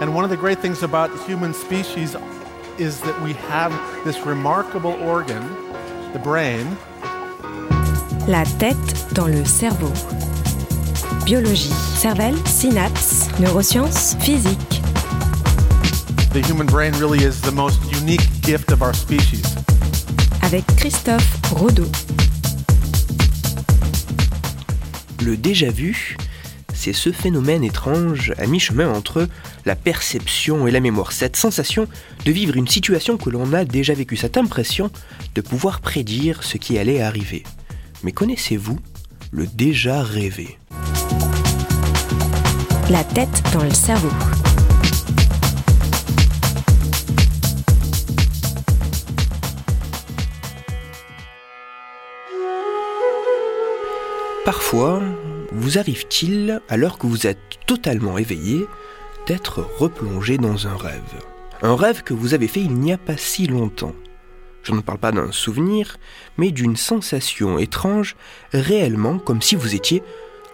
And one of the great things about human species is that we have this remarkable organ, the brain. La tête dans le cerveau. Biologie, cervelle, synapses, neurosciences, physique. The human brain really is the most unique gift of our species. Avec Christophe Rodeau. Le déjà-vu, c'est ce phénomène étrange à mi-chemin entre la perception et la mémoire, cette sensation de vivre une situation que l'on a déjà vécue, cette impression de pouvoir prédire ce qui allait arriver. Mais connaissez-vous le déjà rêvé? La tête dans le cerveau. Parfois, vous arrive-t-il, alors que vous êtes totalement éveillé, d'être replongé dans un rêve Un rêve que vous avez fait il n'y a pas si longtemps. Je ne parle pas d'un souvenir, mais d'une sensation étrange, réellement comme si vous étiez,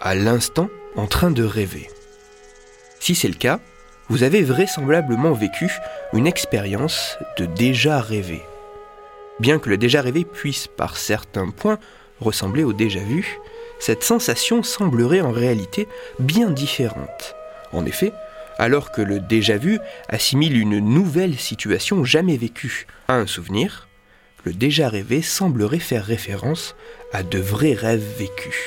à l'instant, en train de rêver. Si c'est le cas, vous avez vraisemblablement vécu une expérience de déjà rêvé. Bien que le déjà rêvé puisse par certains points ressembler au déjà vu, cette sensation semblerait en réalité bien différente. En effet, alors que le déjà vu assimile une nouvelle situation jamais vécue à un souvenir, le déjà rêvé semblerait faire référence à de vrais rêves vécus.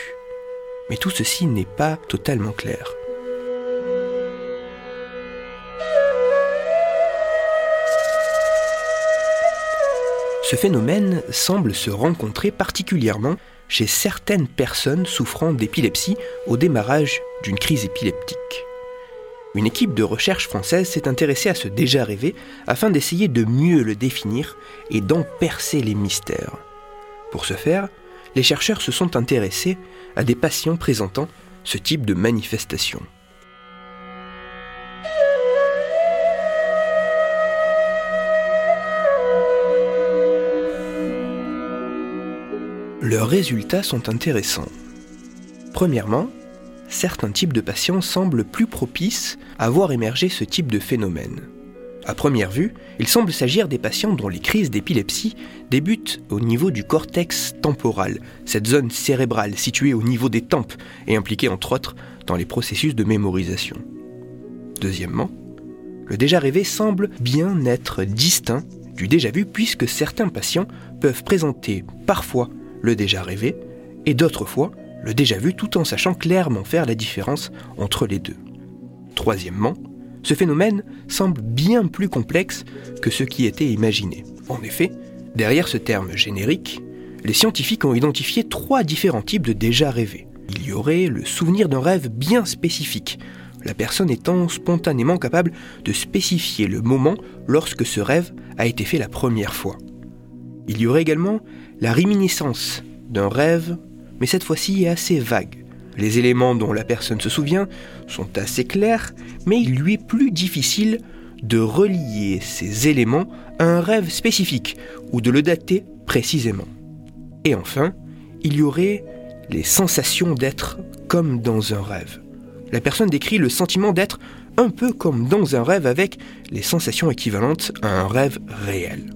Mais tout ceci n'est pas totalement clair. Ce phénomène semble se rencontrer particulièrement chez certaines personnes souffrant d'épilepsie au démarrage d'une crise épileptique. Une équipe de recherche française s'est intéressée à ce déjà rêvé afin d'essayer de mieux le définir et d'en percer les mystères. Pour ce faire, les chercheurs se sont intéressés à des patients présentant ce type de manifestation. Leurs résultats sont intéressants. Premièrement, certains types de patients semblent plus propices à voir émerger ce type de phénomène. À première vue, il semble s'agir des patients dont les crises d'épilepsie débutent au niveau du cortex temporal, cette zone cérébrale située au niveau des tempes et impliquée entre autres dans les processus de mémorisation. Deuxièmement, le déjà rêvé semble bien être distinct du déjà vu puisque certains patients peuvent présenter parfois le déjà rêvé, et d'autres fois, le déjà vu tout en sachant clairement faire la différence entre les deux. Troisièmement, ce phénomène semble bien plus complexe que ce qui était imaginé. En effet, derrière ce terme générique, les scientifiques ont identifié trois différents types de déjà rêvé. Il y aurait le souvenir d'un rêve bien spécifique, la personne étant spontanément capable de spécifier le moment lorsque ce rêve a été fait la première fois. Il y aurait également la réminiscence d'un rêve, mais cette fois-ci assez vague. Les éléments dont la personne se souvient sont assez clairs, mais il lui est plus difficile de relier ces éléments à un rêve spécifique ou de le dater précisément. Et enfin, il y aurait les sensations d'être comme dans un rêve. La personne décrit le sentiment d'être un peu comme dans un rêve avec les sensations équivalentes à un rêve réel.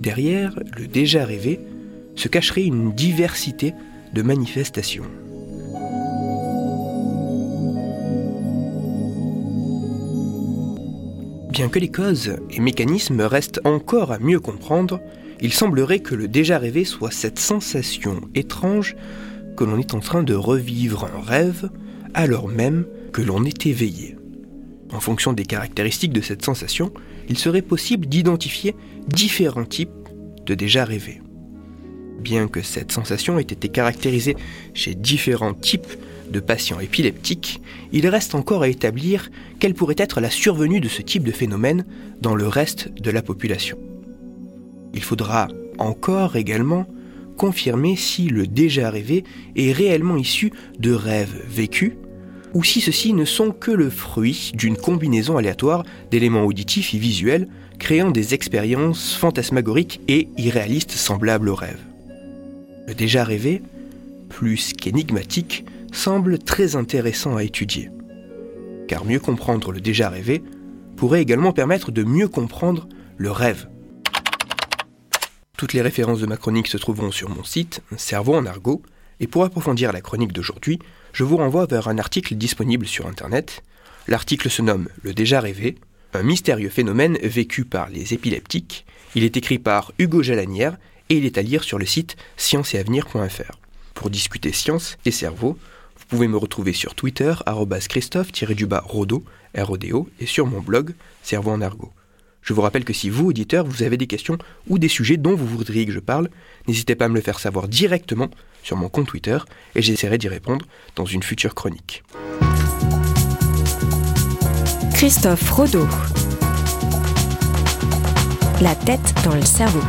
Derrière le déjà rêvé se cacherait une diversité de manifestations. Bien que les causes et mécanismes restent encore à mieux comprendre, il semblerait que le déjà rêvé soit cette sensation étrange que l'on est en train de revivre un rêve alors même que l'on est éveillé. En fonction des caractéristiques de cette sensation, il serait possible d'identifier différents types de déjà rêver. Bien que cette sensation ait été caractérisée chez différents types de patients épileptiques, il reste encore à établir quelle pourrait être la survenue de ce type de phénomène dans le reste de la population. Il faudra encore également confirmer si le déjà rêvé est réellement issu de rêves vécus ou si ceux-ci ne sont que le fruit d'une combinaison aléatoire d'éléments auditifs et visuels créant des expériences fantasmagoriques et irréalistes semblables aux rêves. Le déjà rêvé, plus qu'énigmatique, semble très intéressant à étudier. car mieux comprendre le déjà rêvé pourrait également permettre de mieux comprendre le rêve. Toutes les références de ma chronique se trouveront sur mon site, Cerveau en argot, et pour approfondir la chronique d'aujourd'hui, je vous renvoie vers un article disponible sur Internet. L'article se nomme Le déjà rêvé, un mystérieux phénomène vécu par les épileptiques. Il est écrit par Hugo Jalanière et il est à lire sur le site scienceetavenir.fr. Pour discuter science et cerveau, vous pouvez me retrouver sur Twitter, christophe-rodo, R-O-D-O, et sur mon blog, Cerveau en argot. Je vous rappelle que si vous, auditeurs, vous avez des questions ou des sujets dont vous voudriez que je parle, n'hésitez pas à me le faire savoir directement sur mon compte Twitter et j'essaierai d'y répondre dans une future chronique. Christophe Rodeau. La tête dans le cerveau.